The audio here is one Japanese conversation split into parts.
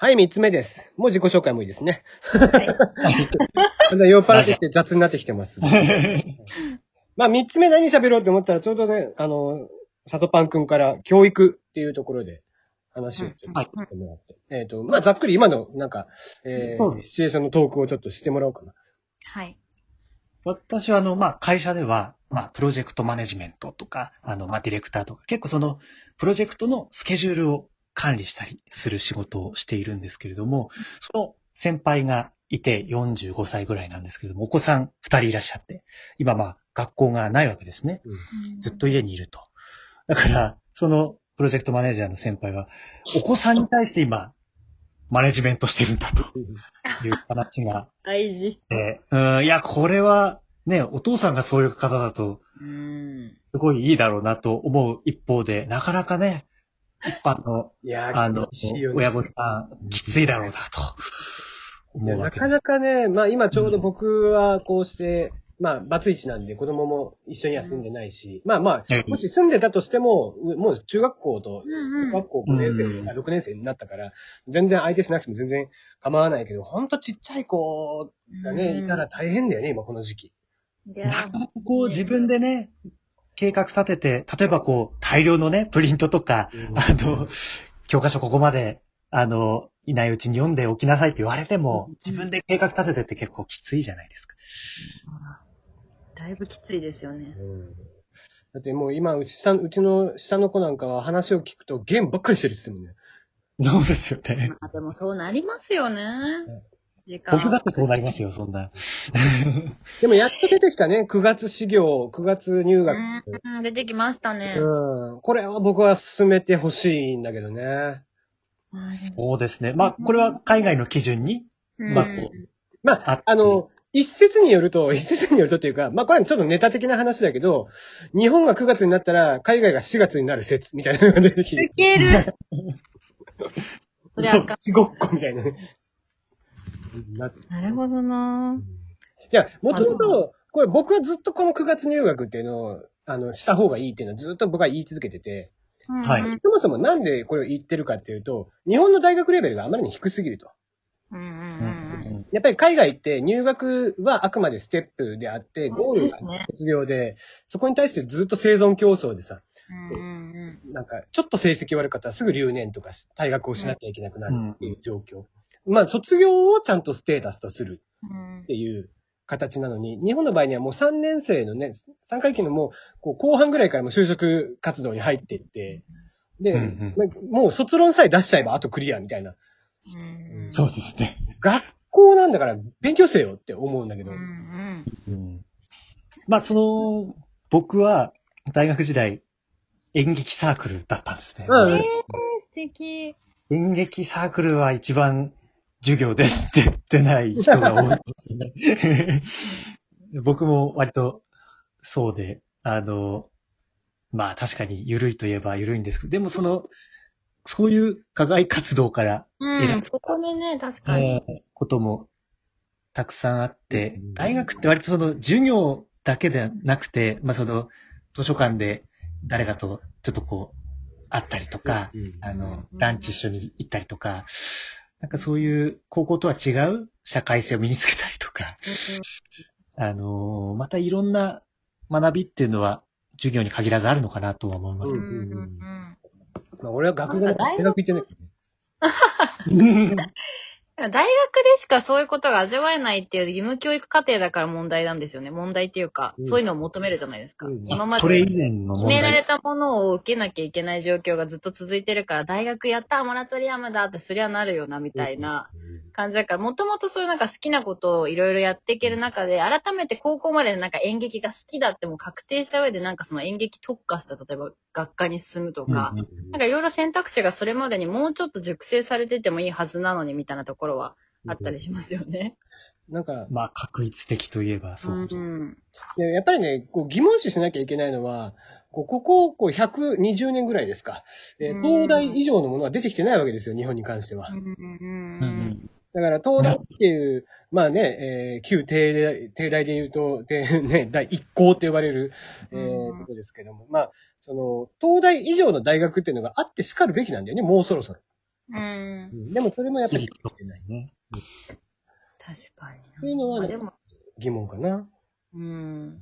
はい、三つ目です。もう自己紹介もいいですね。だんだん酔っ払ってきて雑になってきてます。まあ、三つ目何喋ろうって思ったら、ちょうどね、あの、佐藤パン君から教育っていうところで話をちょっとしてもらって。えっ、と、まあ、ざっくり今の、なんか、えー、シチュエーションのトークをちょっとしてもらおうかな。はい。私は、あの、まあ、会社では、まあ、プロジェクトマネジメントとか、あの、まあ、ディレクターとか、結構その、プロジェクトのスケジュールを管理したりする仕事をしているんですけれども、その先輩がいて45歳ぐらいなんですけれども、お子さん2人いらっしゃって、今まあ、学校がないわけですね。ずっと家にいると。だから、そのプロジェクトマネージャーの先輩は、お子さんに対して今、マネジメントしてるんだという話が大事。で、うん、いや、これは、ね、お父さんがそういう方だと、うん。すごいいいだろうなと思う一方で、なかなかね、一般の、いやあのね。親御さん、きついだろうなと、いや思うわけです。なかなかね、まあ今ちょうど僕はこうして、まあ、バツイチなんで子供も一緒には住んでないし、まあまええ。あ、もし住んでたとしても、うもう中学校とうんうん。学校5年生、うんあ6年生になったから、全然相手しなくても全然構わないけど、ほんとちっちゃい子がね、いたら大変だよね、今この時期。なかなかこう自分でね、計画立てて、例えばこう、大量のね、プリントとか、あの、教科書ここまで、あの、いないうちに読んでおきなさいって言われても、自分で計画立ててって結構きついじゃないですか。だいぶきついですよね。うんだってもう今、うち下うちの下の子なんかは話を聞くとゲームばっかりしてるっつってもんね。そうですよね。まあでもそうなりますよね。時間。僕だってそうなりますよ、そんな。でもやっと出てきたね、9月始業、9月入学。うん、出てきましたね。うん。これは僕は進めてほしいんだけどね。はいそうですね。まあ、これは海外の基準に、うんまあこうまあ、ああの、一説によると、一説によるとっていうか、まあこれはちょっとネタ的な話だけど、日本が9月になったら海外が4月になる説みたいなのが出てきてウ、ケる。それあかん。ちごっこみたいなね。ななるほどな。じゃあ、もともと、これ僕はずっとこの9月入学っていうのを、あの、した方がいいっていうのをずっと僕は言い続けてて、はいうん。そもそもなんでこれを言ってるかっていうと、日本の大学レベルがあまりに低すぎると。うんうんううん。ん。やっぱり海外って入学はあくまでステップであって、ゴールがね卒業で、そこに対してずっと生存競争でさ、うんうんなんか、ちょっと成績悪かったらすぐ留年とかし退学をしなきゃいけなくなるっていう状況。まあ、卒業をちゃんとステータスとするうんっていう形なのに、日本の場合にはもう3年生のね、3回期のもう、こう後半ぐらいからもう就職活動に入っていって、で、うんうんまあもう卒論さえ出しちゃえばあとクリアみたいな。うんそうですね。学校なんだから勉強せよって思うんだけど。うんうんうんまあ、その、僕は大学時代演劇サークルだったんですね。うんえー、素敵。演劇サークルは一番授業で出てない人が多いかもしれない。僕も割とそうで、あの、まあ確かに緩いといえば緩いんですけど、でもその、そういう課外活動からうん、そこでね、確かに。えーこともたくさんあってうん、大学って割とその授業だけではなくて、まあその図書館で誰かとちょっとこう会ったりとか、うんあの、うんランチ一緒に行ったりとか、なんかそういう高校とは違う社会性を身につけたりとか、あのーまたいろんな学びっていうのは授業に限らずあるのかなとは思いますけど。うんうんうんまあ、俺は学部の大大学行ってないけどね。大学でしかそういうことが味わえないっていう義務教育課程だから問題なんですよね。問題っていうか、うんそういうのを求めるじゃないですか。うん今まそれ以で前の問決められ題。たものを受けなきゃいけない状況がずっと続いてるから、大学やったモラトリアムだってそりゃなるよな、みたいな感じだから、もともとそういうなんか好きなことをいろいろやっていける中で、改めて高校までなんか演劇が好きだってもう確定した上でなんかその演劇特化した、例えば学科に進むとか、うんうんなんかいろいろ選択肢がそれまでにもうちょっと熟成されててもいいはずなのにみたいなところはあったりしますよね。なんか、まあ、確一的といえばそう。ん。でやっぱりね、こう疑問視しなきゃいけないのは、こうここ、こう120年ぐらいですか。え東大以上のものは出てきてないわけですよ、日本に関しては。うんうんうんだから東大っていう、まあね、えー旧帝大帝大で言うと、でね、第一校って呼ばれる、えーうんとこですけども、まあ、その、東大以上の大学っていうのがあってしかるべきなんだよね、もうそろそろ。うん。うんでもそれもやっぱり私立とかね。確かにな。そういうのはまあでも、疑問かな。うん。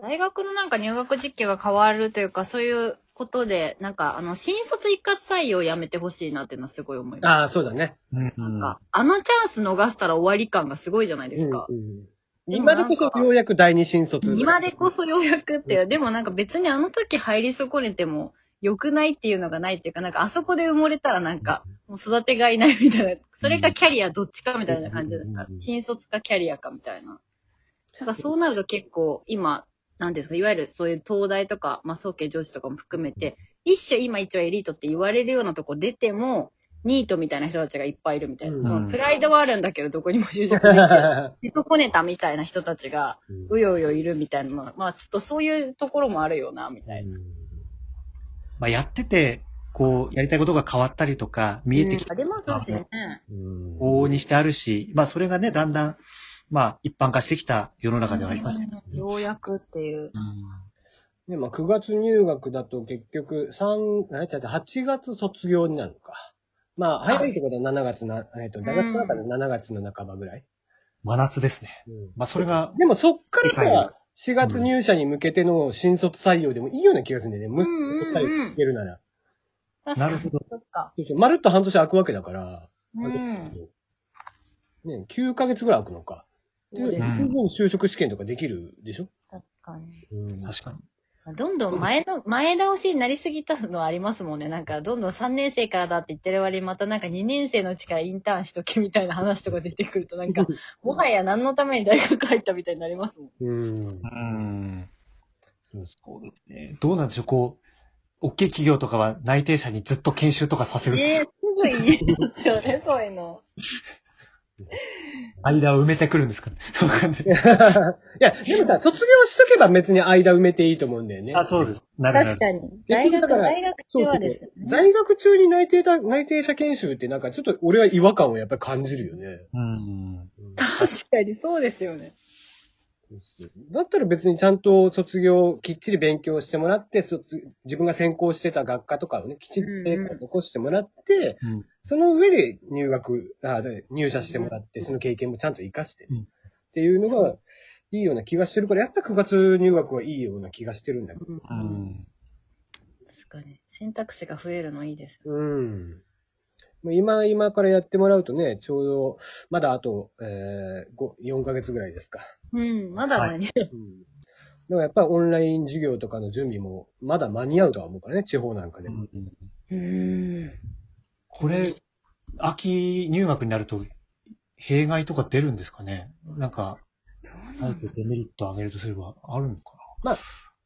大学のなんか入学時期が変わるというか、そういうことで、なんか、あの、新卒一括採用やめてほしいなっていうのはすごい思います。ああ、そうだね。うんなんか、あのチャンス逃したら終わり感がすごいじゃないですか。うんうんでもなんか今でこそようやく第二新卒。今でこそようやくっていう、でもなんか別にあの時入り損ねても良くないっていうのがないっていうか、なんかあそこで埋もれたらなんか、もう育てがいないみたいな、それかキャリアどっちかみたいな感じですか？うん。新卒かキャリアかみたいな。なんかそうなると結構今、なんですか、いわゆるそういう東大とか、まあ、総計上司とかも含めて、一種今一応エリートって言われるようなとこ出ても、ニートみたいな人たちがいっぱいいるみたいな。うんそのプライドはあるんだけど、どこにも就職できない。自己こねたみたいな人たちが、うようよいるみたいなまあちょっとそういうところもあるよな、みたいな。まあ、やってて、こう、やりたいことが変わったりとか、見えてきたりますしね。うん往々にしてあるし、まあ、それがね、だんだん、まあ、一般化してきた世の中ではあります。うんようやくっていう。で、まあ、9月入学だと結局、3、何ちゃって、8月卒業になるのか。まあ、早いってことは7月な、えっと、大学の中で7月の半ばぐらい。真夏ですね。まあ、それが、でもそっから理解さ、4月入社に向けての新卒採用でもいいような気がするんだよね。むすうんうんうるなら。確かに。なるほど。そっか。そうそうまるっと半年空くわけだから、うん。ね、9ヶ月ぐらい空くのか。で、十そうです分就職試験とかできるでしょ？確かに。うん確かに。どんどん前の、前倒しになりすぎたのはありますもんね。なんか、どんどん3年生からだって言ってる割に、またなんか2年生のうちからインターンしとけみたいな話とか出てくると、なんか、もはや何のために大学入ったみたいになりますもん。うん。うん。そうですね。どうなんでしょう、こう、大きい企業とかは内定者にずっと研修とかさせるんですえー、すぐ言いますよね、そういうの。間を埋めてくるんですか？ね。わかんない。いや、でもさ、卒業しとけば別に間埋めていいと思うんだよね。あ、そうです。なるなる。確かに。大学、だから大学中はですよね。大学中に内定だ、内定者研修ってなんかちょっと俺は違和感をやっぱり感じるよね。うん。確かに、そうですよね。だったら別にちゃんと卒業、きっちり勉強してもらって、卒自分が専攻してた学科とかをね、きちっと残してもらって、うんその上で入学、あで入社してもらって、その経験もちゃんと活かして、うんっていうのがいいような気がしてるから、やっぱ9月入学はいいような気がしてるんだけど。うんうん。確かに。選択肢が増えるのいいです。うん。もう今、今からやってもらうとね、ちょうど、まだあと、えー、5 4ヶ月ぐらいですか。うん、まだ間に合う。うん。だからやっぱりオンライン授業とかの準備も、まだ間に合うとは思うからね、地方なんかでも。うん。これ、秋入学になると、弊害とか出るんですかね？なんか、あえてデメリットを上げるとすればあるのか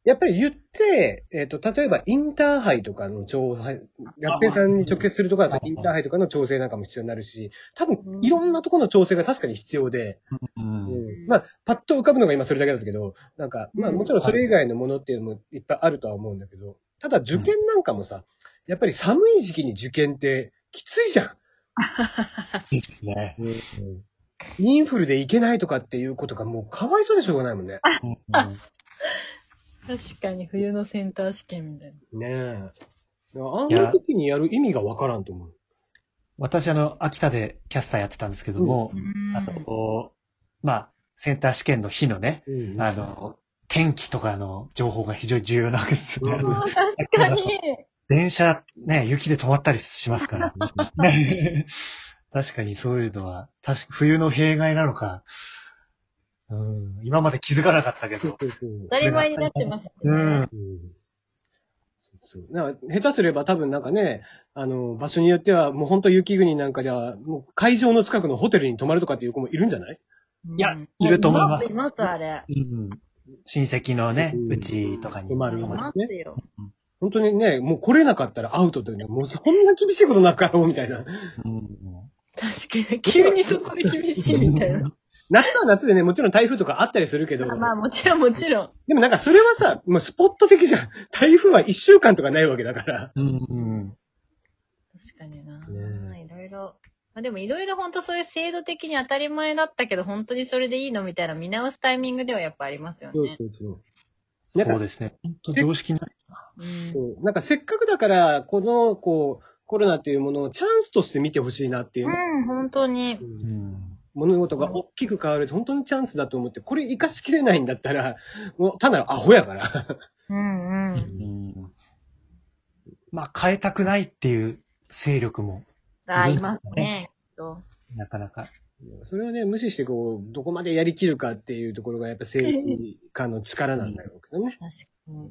やっぱり言って、えっ、と、例えばインターハイとかの調整、学生さんに直結するところだとインターハイとかの調整なんかも必要になるし、多分いろんなところの調整が確かに必要で、なう。うん。まあ、パッと浮かぶのが今それだけだったけど、なんか、まあうん。もちろんそれ以外のものっていうのもいっぱいあるとは思うんだけど、ただ受験なんかもさ、やっぱり寒い時期に受験ってきついじゃん。いいですね。インフルで行けないとかっていうことがもうかわいそうでしょうがないもんね。うん 確かに冬のセンター試験みたいねえ。あんな時にやる意味がわからんと思う。私、あの、秋田でキャスターやってたんですけども、な。あの、まあ、センター試験の日のね、うんあの、天気とかの情報が非常に重要なわけですよね。うん 確かに。電車、ね、雪で止まったりしますから。確かにそういうのは、確か冬の弊害なのか、うん、今まで気づかなかったけど。当たり前になってますね。うん。うんそうそうなんか下手すれば多分なんかね、あの、場所によってはもう本当雪国なんかじゃ、もう会場の近くのホテルに泊まるとかっていう子もいるんじゃない？いやうんいると思いますいます、あれ。うん、親戚のねう、んうちとかに。泊まるいますよ。本当にね、もう来れなかったらアウトというのはもうそんな厳しいことなかろうみたいな。うん確かに。急にそこで厳しいみたいな。夏は夏でね、もちろん台風とかあったりするけど、あまあ、もちろんもちろん。でもなんかそれはさ、もうスポット的じゃん。台風は一週間とかないわけだから。うんうん確かにな。ねいろいろ。まあでもいろいろ本当そういう制度的に当たり前だったけど、本当にそれでいいのみたいな見直すタイミングではやっぱありますよね。そうそう。そうですね。本当常識になる。うんそうなんかせっかくだから、この、こう、コロナっていうものをチャンスとして見てほしいなっていうう、ん、本当に。ううんん。物事が大きく変わると本当にチャンスだと思って、これ活かしきれないんだったら、もうただアホやから。うんうん。うんまあ、変えたくないっていう勢力も、あ、いますね。きっとなかなか。それをね、無視してこう、どこまでやりきるかっていうところがやっぱ政治家の力なんだろうけどね。確かに。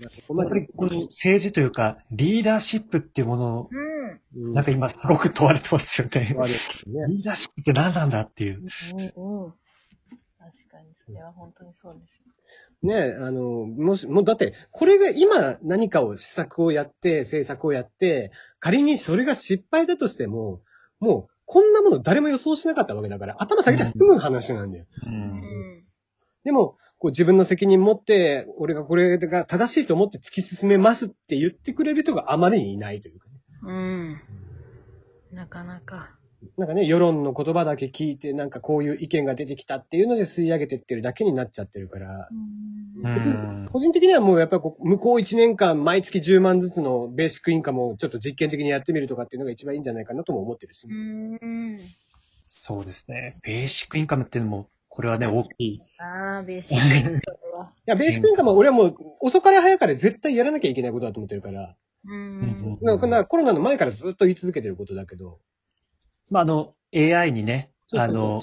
やっぱりこの政治というか、リーダーシップっていうものを、うん。うんなんか今すごく問われてますよね。ねリーダーシップって何なんだっていう。うんうん。確かに、それは本当にそうです。ねあの、もし、もうだって、これが今何かを施策をやって、政策をやって、仮にそれが失敗だとしても、もう、こんなもの誰も予想しなかったわけだから、頭下げて済む話なんだよ。う。うんん。でも、こう自分の責任持って、俺がこれが正しいと思って突き進めますって言ってくれる人があまりにいないというかね。うん。なかなか。なんかね、世論の言葉だけ聞いて、なんかこういう意見が出てきたっていうので吸い上げてってるだけになっちゃってるから、うん。個人的にはもうやっぱりこう向こう1年間毎月10万ずつのベーシックインカムをちょっと実験的にやってみるとかっていうのが一番いいんじゃないかなとも思ってるし。うん。そうですね。ベーシックインカムっていうのも、これはね、大きい。ああ、ベーシックは。いや、ベーシックインカムは俺はもう遅かれ早かれ絶対やらなきゃいけないことだと思ってるから、うん。なんかこんなコロナの前からずっと言い続けてることだけど、まあ、あの、AI にね、そうそうあの、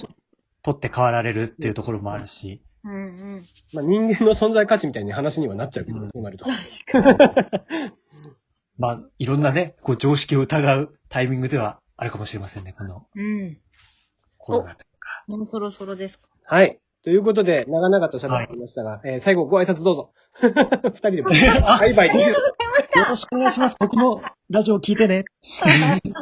取って代わられるっていうところもあるし、うんうん。まあ人間の存在価値みたいな話にはなっちゃうけど、うんそうなると。確かに。まあ、いろんなね、こう、常識を疑うタイミングではあるかもしれませんね、このうん。コロナというか。もうそろそろですか？はい。ということで、長々と喋ってきましたが、えー最後ご挨拶どうぞ。二人で。バイバイ。よろしくお願いします。僕のラジオ聞いてね。